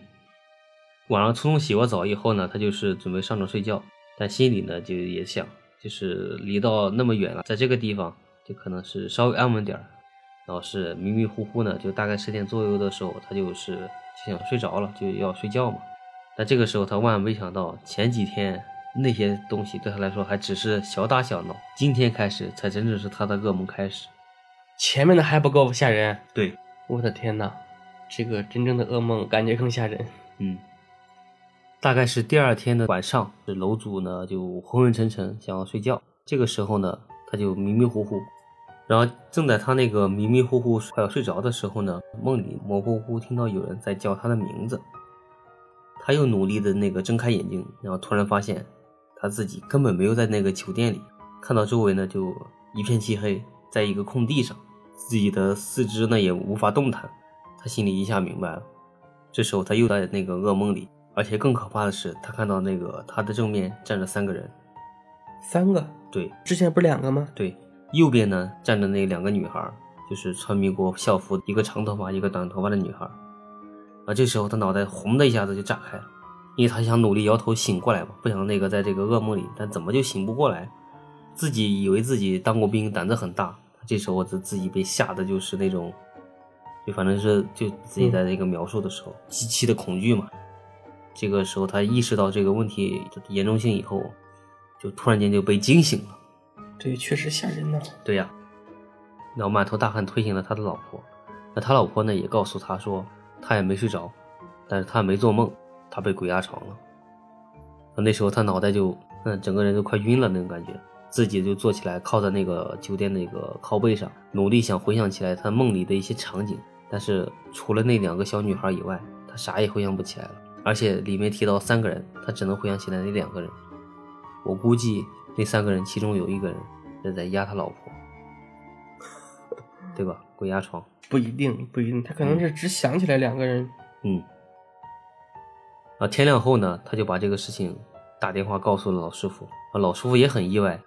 晚上匆匆洗过澡以后呢，他就是准备上床睡觉。但心里呢，就也想，就是离到那么远了，在这个地方就可能是稍微安稳点儿，然后是迷迷糊糊呢，就大概十点左右的时候，他就是就想睡着了，就要睡觉嘛。但这个时候他万万没想到，前几天那些东西对他来说还只是小打小闹，今天开始才真正是他的噩梦开始。前面的还不够吓人，对，我的天呐，这个真正的噩梦感觉更吓人，嗯。大概是第二天的晚上，这楼主呢就昏昏沉沉，想要睡觉。这个时候呢，他就迷迷糊糊，然后正在他那个迷迷糊糊快要睡着的时候呢，梦里模模糊糊听到有人在叫他的名字。他又努力的那个睁开眼睛，然后突然发现他自己根本没有在那个酒店里，看到周围呢就一片漆黑，在一个空地上，自己的四肢呢也无法动弹。他心里一下明白了，这时候他又在那个噩梦里。而且更可怕的是，他看到那个他的正面站着三个人，三个，对，之前不是两个吗？对，右边呢站着那两个女孩，就是穿民国校服，一个长头发，一个短头发的女孩。啊，这时候他脑袋轰的一下子就炸开了，因为他想努力摇头醒过来嘛，不想那个在这个噩梦里，但怎么就醒不过来？自己以为自己当过兵，胆子很大，这时候自自己被吓得就是那种，就反正是就自己在那个描述的时候，极其的恐惧嘛。这个时候，他意识到这个问题的严重性以后，就突然间就被惊醒了。对，确实吓人呐。对呀，然后满头大汗推醒了他的老婆。那他老婆呢，也告诉他说，他也没睡着，但是他没做梦，他被鬼压床了。那时候他脑袋就，嗯，整个人都快晕了那种感觉，自己就坐起来，靠在那个酒店那个靠背上，努力想回想起来他梦里的一些场景，但是除了那两个小女孩以外，他啥也回想不起来了。而且里面提到三个人，他只能回想起来那两个人。我估计那三个人其中有一个人是在压他老婆，对吧？鬼压床。不一定，不一定，他可能是只想起来两个人。嗯。啊，天亮后呢，他就把这个事情打电话告诉了老师傅。啊，老师傅也很意外，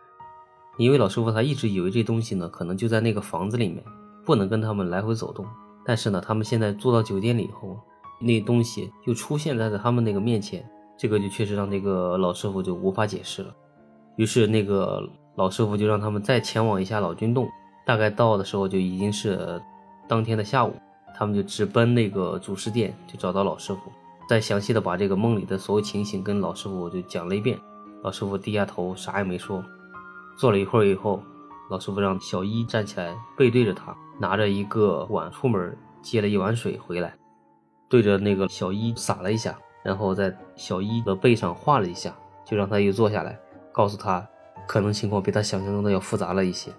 因为老师傅他一直以为这东西呢，可能就在那个房子里面，不能跟他们来回走动。但是呢，他们现在坐到酒店里以后，那东西就出现在了他们那个面前，这个就确实让那个老师傅就无法解释了。于是那个老师傅就让他们再前往一下老君洞，大概到的时候就已经是当天的下午，他们就直奔那个祖师殿，就找到老师傅。再详细的把这个梦里的所有情形跟老师傅就讲了一遍，老师傅低下头啥也没说。坐了一会儿以后，老师傅让小一站起来，背对着他，拿着一个碗出门接了一碗水回来，对着那个小一洒了一下，然后在小一的背上画了一下，就让他又坐下来，告诉他可能情况比他想象中的要复杂了一些。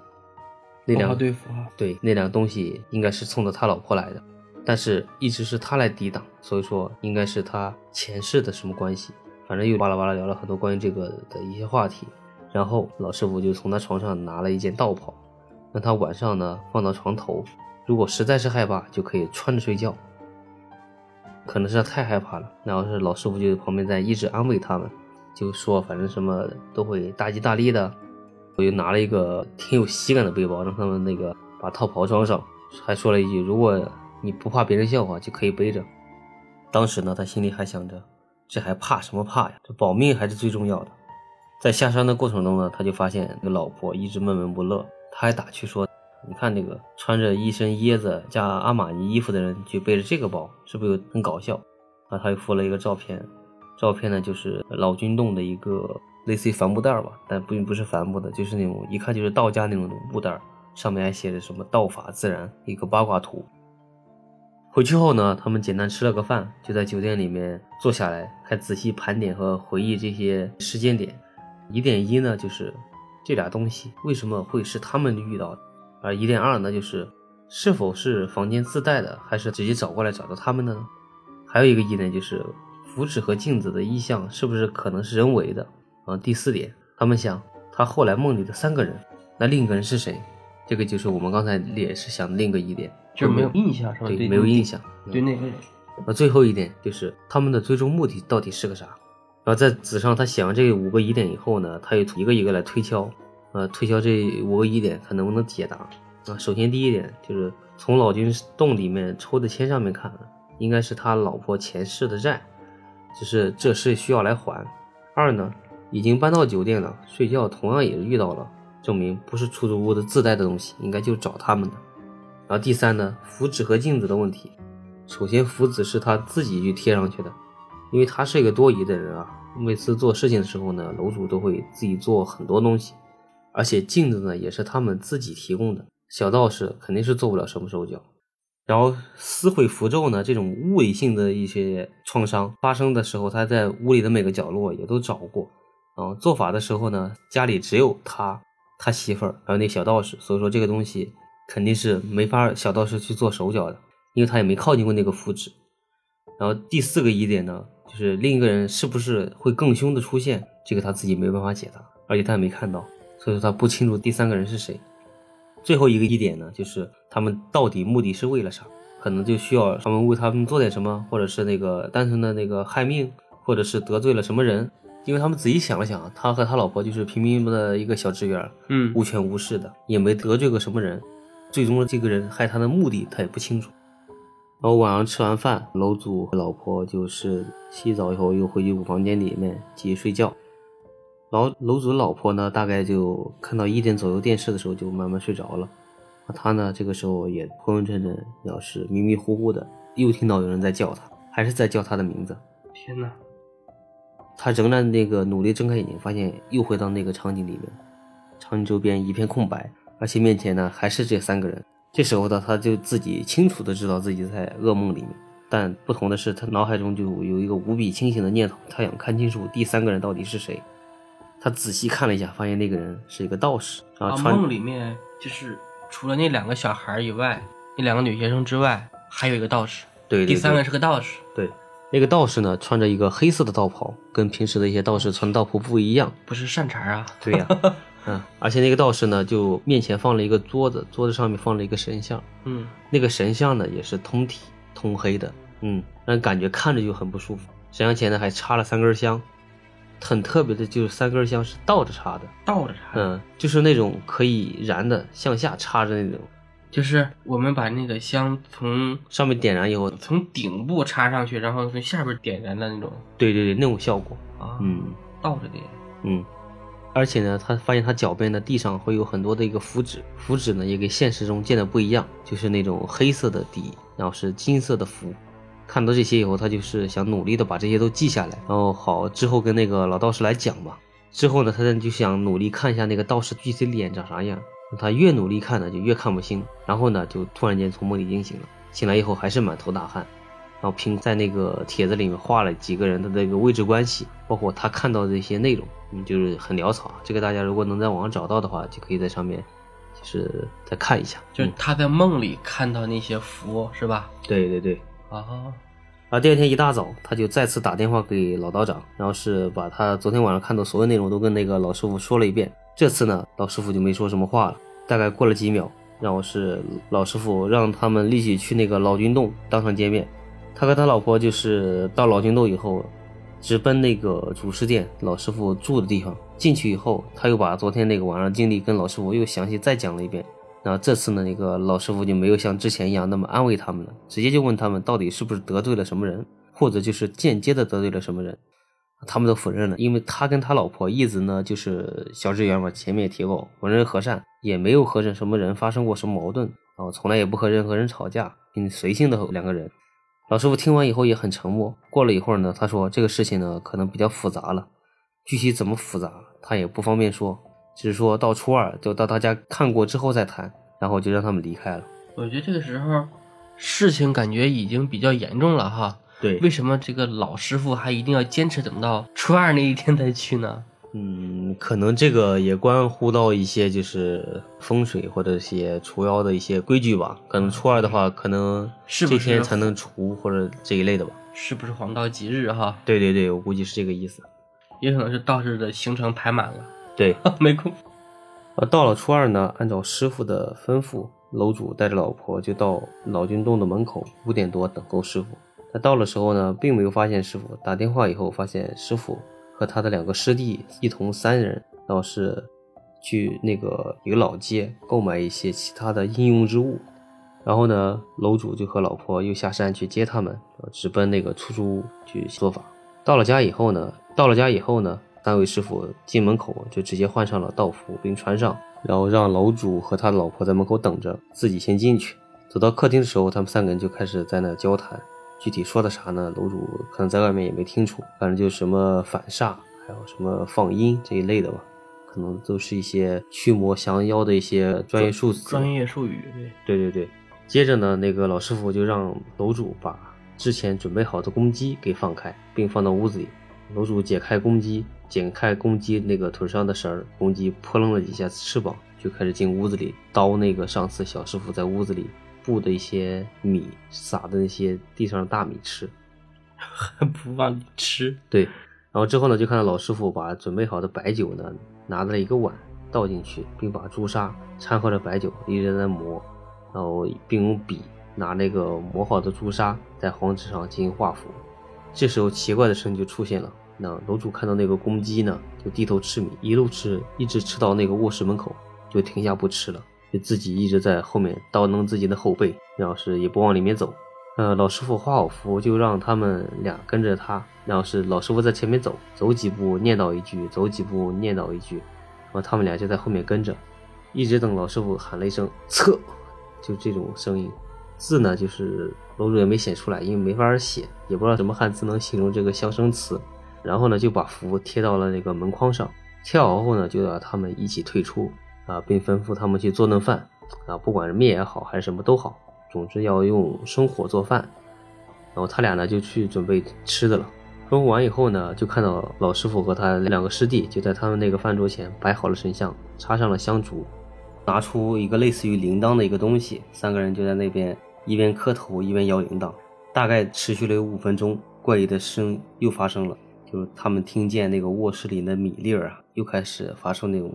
那两对付啊，对，那两个东西应该是冲着他老婆来的。但是一直是他来抵挡，所以说应该是他前世的什么关系，反正又巴拉巴拉聊了很多关于这个的一些话题。然后老师傅就从他床上拿了一件道袍，让他晚上呢放到床头，如果实在是害怕，就可以穿着睡觉。可能是他太害怕了，然后是老师傅就在旁边在一直安慰他们，就说反正什么都会大吉大利的。我又拿了一个挺有喜感的背包，让他们那个把套袍装上，还说了一句如果。你不怕别人笑话就可以背着。当时呢，他心里还想着，这还怕什么怕呀？这保命还是最重要的。在下山的过程中呢，他就发现那个老婆一直闷闷不乐。他还打趣说：“你看那个穿着一身椰子加阿玛尼衣服的人，就背着这个包，是不是很搞笑？”啊，他又附了一个照片，照片呢就是老君洞的一个类似于帆布袋吧，但并不是帆布的，就是那种一看就是道家那种布袋，上面还写着什么“道法自然”一个八卦图。回去后呢，他们简单吃了个饭，就在酒店里面坐下来，还仔细盘点和回忆这些时间点。疑点一呢，就是这俩东西为什么会是他们遇到的；而疑点二呢，就是是否是房间自带的，还是直接找过来找到他们的呢？还有一个疑点就是，符纸和镜子的意象是不是可能是人为的？啊，第四点，他们想，他后来梦里的三个人，那另一个人是谁？这个就是我们刚才也是想的另一个疑点。就是没有印象是吧？对，没有印象。对那个人。那最后一点就是他们的最终目的到底是个啥？然后在纸上他写完这五个疑点以后呢，他又一个一个来推敲，呃，推敲这五个疑点看能不能解答。啊，首先第一点就是从老君洞里面抽的签上面看，应该是他老婆前世的债，只是这事需要来还。二呢，已经搬到酒店了，睡觉同样也遇到了，证明不是出租屋的自带的东西，应该就找他们的。然后第三呢，符纸和镜子的问题。首先，符纸是他自己去贴上去的，因为他是一个多疑的人啊。每次做事情的时候呢，楼主都会自己做很多东西，而且镜子呢也是他们自己提供的。小道士肯定是做不了什么手脚。然后撕毁符咒呢，这种物理性的一些创伤发生的时候，他在屋里的每个角落也都找过。啊，做法的时候呢，家里只有他、他媳妇儿还有那小道士，所以说这个东西。肯定是没法小道士去做手脚的，因为他也没靠近过那个符纸。然后第四个疑点呢，就是另一个人是不是会更凶的出现，这个他自己没办法解答，而且他也没看到，所以说他不清楚第三个人是谁。最后一个疑点呢，就是他们到底目的是为了啥？可能就需要他们为他们做点什么，或者是那个单纯的那个害命，或者是得罪了什么人？因为他们仔细想了想，他和他老婆就是平民的一个小职员，嗯，无权无势的，也没得罪过什么人。最终的这个人害他的目的，他也不清楚。然后晚上吃完饭，楼主和老婆就是洗澡以后又回去屋房间里面继续睡觉。然后楼主的老婆呢，大概就看到一点左右电视的时候就慢慢睡着了。他呢，这个时候也昏昏沉沉，要是迷迷糊糊的，又听到有人在叫他，还是在叫他的名字。天哪！他仍然那个努力睁开眼睛，发现又回到那个场景里面，场景周边一片空白。而且面前呢还是这三个人，这时候呢他就自己清楚的知道自己在噩梦里面，但不同的是他脑海中就有一个无比清醒的念头，他想看清楚第三个人到底是谁。他仔细看了一下，发现那个人是一个道士。啊，梦里面就是除了那两个小孩以外，那两个女学生之外，还有一个道士。对，第三个是个道士。对，那个道士呢穿着一个黑色的道袍，跟平时的一些道士穿道袍不一样。不是善茬啊？对呀。嗯，而且那个道士呢，就面前放了一个桌子，桌子上面放了一个神像，嗯，那个神像呢也是通体通黑的，嗯，让人感觉看着就很不舒服。神像前呢还插了三根香，很特别的就是三根香是倒着插的，倒着插，嗯，就是那种可以燃的，向下插着那种，就是我们把那个香从上面点燃以后，从顶部插上去，然后从下边点燃的那种对对对，那种效果，啊，嗯倒着点，嗯。而且呢，他发现他脚边的地上会有很多的一个符纸，符纸呢也跟现实中见的不一样，就是那种黑色的底，然后是金色的符。看到这些以后，他就是想努力的把这些都记下来，然后好之后跟那个老道士来讲嘛。之后呢，他呢就想努力看一下那个道士具体脸长啥样。他越努力看呢，就越看不清。然后呢，就突然间从梦里惊醒了。醒来以后还是满头大汗，然后凭在那个帖子里面画了几个人的那个位置关系，包括他看到的一些内容，嗯，就是很潦草。这个大家如果能在网上找到的话，就可以在上面就是再看一下。就是他在梦里看到那些符，是吧？对对对。啊，啊，第二天一大早，他就再次打电话给老道长，然后是把他昨天晚上看到所有内容都跟那个老师傅说了一遍。这次呢，老师傅就没说什么话了。大概过了几秒，然后是老师傅让他们立即去那个老君洞当场见面。他和他老婆就是到老君洞以后，直奔那个主事殿老师傅住的地方。进去以后，他又把昨天那个晚上经历跟老师傅又详细再讲了一遍。然后这次呢，那个老师傅就没有像之前一样那么安慰他们了，直接就问他们到底是不是得罪了什么人，或者就是间接的得罪了什么人。他们都否认了，因为他跟他老婆一直呢就是小职员嘛，前面也提过，为人和善，也没有和什么人发生过什么矛盾，然后从来也不和任何人吵架，挺随性的两个人。老师傅听完以后也很沉默。过了一会儿呢，他说这个事情呢可能比较复杂了，具体怎么复杂他也不方便说。只是说到初二就到大家看过之后再谈，然后就让他们离开了。我觉得这个时候事情感觉已经比较严重了哈。对，为什么这个老师傅还一定要坚持等到初二那一天再去呢？嗯，可能这个也关乎到一些就是风水或者一些除妖的一些规矩吧。可能初二的话，可能是不是这天才能除或者这一类的吧。是不是黄道吉日哈？对对对，我估计是这个意思。也可能是道士的行程排满了，对，没空。呃，到了初二呢，按照师傅的吩咐，楼主带着老婆就到老君洞的门口，五点多等候师傅。他到的时候呢，并没有发现师傅。打电话以后，发现师傅和他的两个师弟一同三人，然后是去那个一个老街购买一些其他的应用之物。然后呢，楼主就和老婆又下山去接他们，直奔那个出租屋去做法。到了家以后呢，到了家以后呢，三位师傅进门口就直接换上了道服并穿上，然后让楼主和他的老婆在门口等着，自己先进去。走到客厅的时候，他们三个人就开始在那交谈。具体说的啥呢？楼主可能在外面也没听出，反正就是什么反煞，还有什么放阴这一类的吧，可能都是一些驱魔降妖的一些专业术词。专业术语，对对对。接着呢，那个老师傅就让楼主把之前准备好的公鸡给放开，并放到屋子里。楼主解开公鸡，剪开公鸡那个腿上的绳儿，公鸡扑棱了几下翅膀，就开始进屋子里叨那个上次小师傅在屋子里。布的一些米撒的那些地上的大米吃，还 不忘你吃。对，然后之后呢，就看到老师傅把准备好的白酒呢，拿了一个碗倒进去，并把朱砂掺和着白酒一直在磨，然后并用笔拿那个磨好的朱砂在黄纸上进行画符。这时候奇怪的声音就出现了，那楼主看到那个公鸡呢，就低头吃米，一路吃，一直吃到那个卧室门口，就停下不吃了。就自己一直在后面叨弄自己的后背，然后是也不往里面走。呃，老师傅画好符，就让他们俩跟着他，然后是老师傅在前面走，走几步念叨一句，走几步念叨一句，然后他们俩就在后面跟着，一直等老师傅喊了一声“撤”，就这种声音。字呢，就是楼主也没写出来，因为没法写，也不知道什么汉字能形容这个象声词。然后呢，就把符贴到了那个门框上，贴好后呢，就要他们一起退出。啊，并吩咐他们去做顿饭，啊，不管是面也好，还是什么都好，总之要用生火做饭。然后他俩呢就去准备吃的了。吩咐完以后呢，就看到老师傅和他两个师弟就在他们那个饭桌前摆好了神像，插上了香烛，拿出一个类似于铃铛的一个东西，三个人就在那边一边磕头一边摇铃铛。大概持续了有五分钟，怪异的声又发生了，就是他们听见那个卧室里的米粒儿啊，又开始发出那种。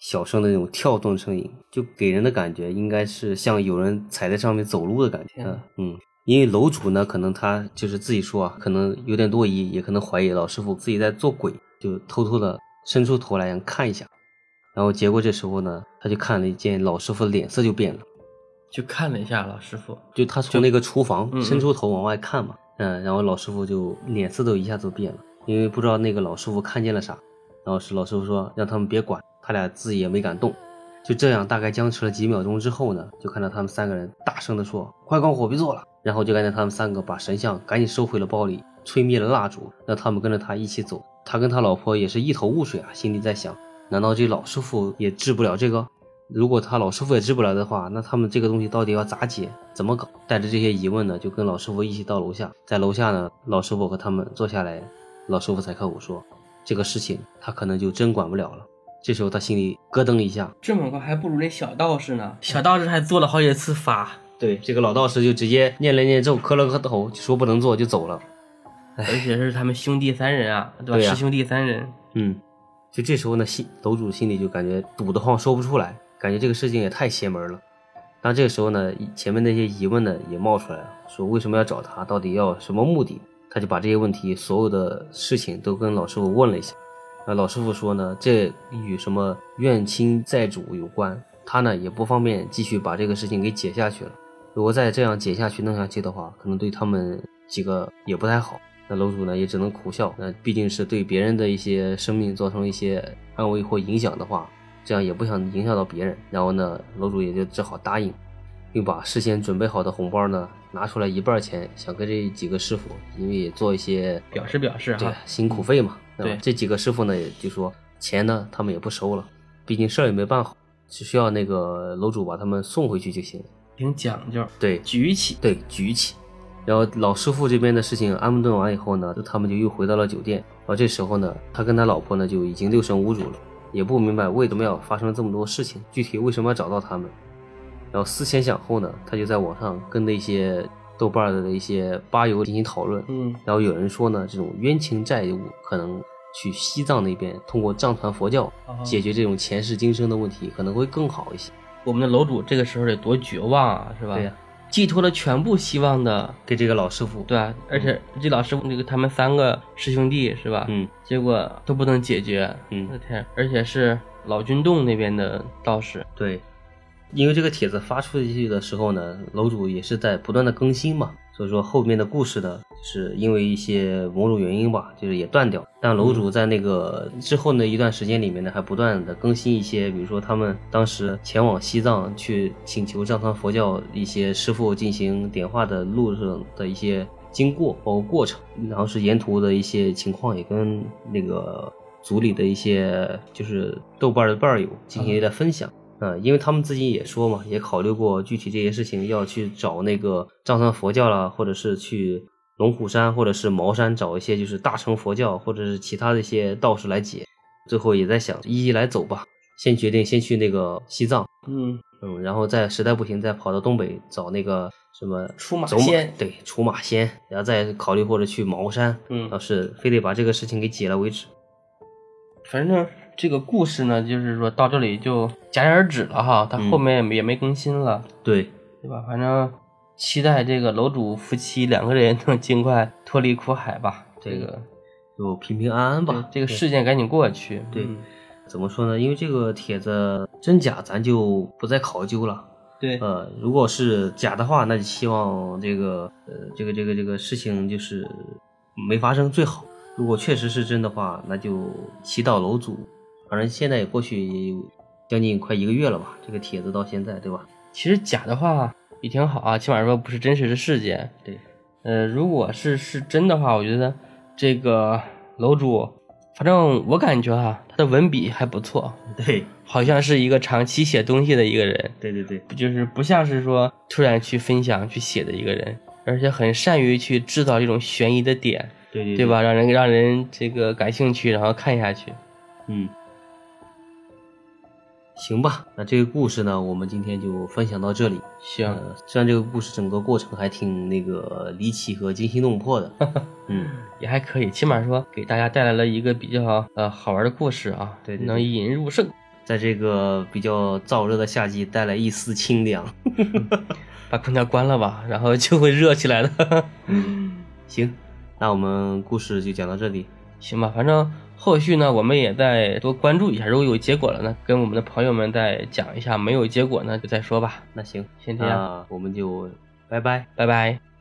小声的那种跳动声音，就给人的感觉应该是像有人踩在上面走路的感觉。嗯嗯，因为楼主呢，可能他就是自己说啊，可能有点多疑，也可能怀疑老师傅自己在做鬼，就偷偷的伸出头来想看一下。然后结果这时候呢，他就看了一见老师傅的脸色就变了，就看了一下老师傅，就他从那个厨房伸出头往外看嘛，嗯，然后老师傅就脸色都一下子变了，因为不知道那个老师傅看见了啥，然后是老师傅说让他们别管，他俩自己也没敢动，就这样大概僵持了几秒钟之后呢，就看到他们三个人大声的说快关火别做了，然后就看见他们三个把神像赶紧收回了包里，吹灭了蜡烛，让他们跟着他一起走，他跟他老婆也是一头雾水啊，心里在想，难道这老师傅也治不了这个？如果他老师傅也治不了的话，那他们这个东西到底要咋解？怎么搞？带着这些疑问呢，就跟老师傅一起到楼下。在楼下呢，老师傅和他们坐下来，老师傅才开口说，这个事情他可能就真管不了了。这时候他心里咯噔一下，这么快还不如那小道士呢，小道士还做了好几次法，对这个老道士就直接念了念咒，磕了磕头，说不能做就走了。而且是他们兄弟三人啊，对吧？师兄弟三人，嗯，就这时候呢，心楼主心里就感觉堵得慌，说不出来，感觉这个事情也太邪门了。但这个时候呢，前面那些疑问呢也冒出来了，说为什么要找他，到底要什么目的？他就把这些问题所有的事情都跟老师傅问了一下。那老师傅说呢，这与什么怨亲债主有关，他呢也不方便继续把这个事情给解下去了。如果再这样解下去、弄下去的话，可能对他们几个也不太好。那楼主呢也只能苦笑，那毕竟是对别人的一些生命造成一些安危或影响的话，这样也不想影响到别人。然后呢，楼主也就只好答应，并把事先准备好的红包呢拿出来一半钱，想跟这几个师傅，因为也做一些表示表示对，辛苦费嘛。对吧这几个师傅呢也就说钱呢他们也不收了，毕竟事儿也没办好，只需要那个楼主把他们送回去就行了。挺讲究，对，举起，对，举起。然后老师傅这边的事情安顿完以后呢，他们就又回到了酒店。然后这时候呢，他跟他老婆呢就已经六神无主了，也不明白为什么要发生这么多事情，具体为什么要找到他们。然后思前想后呢，他就在网上跟那些豆瓣的一些吧友进行讨论。嗯，然后有人说呢，这种冤情债务可能去西藏那边通过藏传佛教哦解决这种前世今生的问题，可能会更好一些。我们的楼主这个时候得多绝望啊，是吧？对呀寄托了全部希望的，给这个老师傅，对啊？而且这老师傅这个他们三个师兄弟是吧？嗯结果都不能解决，嗯我的天！而且是老君洞那边的道士，对，因为这个帖子发出去的时候呢，楼主也是在不断的更新嘛，所以说后面的故事呢，是因为一些某种原因吧，就是也断掉。但楼主在那个之后的一段时间里面呢，还不断的更新一些，比如说他们当时前往西藏去请求藏传佛教一些师傅进行点化的路上的一些经过包括过程，然后是沿途的一些情况，也跟那个组里的一些就是豆瓣的伴友进行一个分享。啊、因为他们自己也说嘛，也考虑过具体这些事情，要去找那个藏传佛教啦，或者是去龙虎山或者是茅山找一些就是大乘佛教或者是其他的一些道士来解。最后也在想一一来走吧，先决定先去那个西藏，嗯，嗯，然后再实在不行再跑到东北找那个什么出马仙对，出马仙，然后再考虑或者去茅山，嗯要是非得把这个事情给解了为止。反正这个故事呢，就是说到这里就戛然而止了哈，他嗯后面也没也没更新了，对，对吧？反正期待这个楼主夫妻两个人能尽快脱离苦海吧，这个就平平安安吧。这个事件赶紧过去，对嗯怎么说呢？因为这个帖子真假咱就不再考究了。对，呃，如果是假的话，那就希望这个呃这个这个这个事情就是没发生最好。如果确实是真的话，那就祈祷楼主。反正现在也过去也有将近快一个月了吧，这个帖子到现在，对吧？其实假的话也挺好啊，起码说不是真实的事件。对，呃，如果是是真的话，我觉得这个楼主，反正我感觉哈、他的文笔还不错，对，好像是一个长期写东西的一个人，对对对，就是不像是说突然去分享去写的一个人，而且很善于去制造这种悬疑的点，对对对？吧？让人让人这个感兴趣，然后看下去。嗯，行吧，那这个故事呢，我们今天就分享到这里。行，呃，虽然这个故事整个过程还挺那个离奇和惊心动魄的，嗯，也还可以，起码说给大家带来了一个比较呃好玩的故事啊，对对对能引人入胜。在这个比较燥热的夏季带来一丝清凉。把空调关了吧，然后就会热起来的。行，那我们故事就讲到这里。行吧，反正后续呢，我们也再多关注一下。如果有结果了呢，跟我们的朋友们再讲一下；没有结果呢，就再说吧。那行，先这样，那我们就拜拜。拜拜。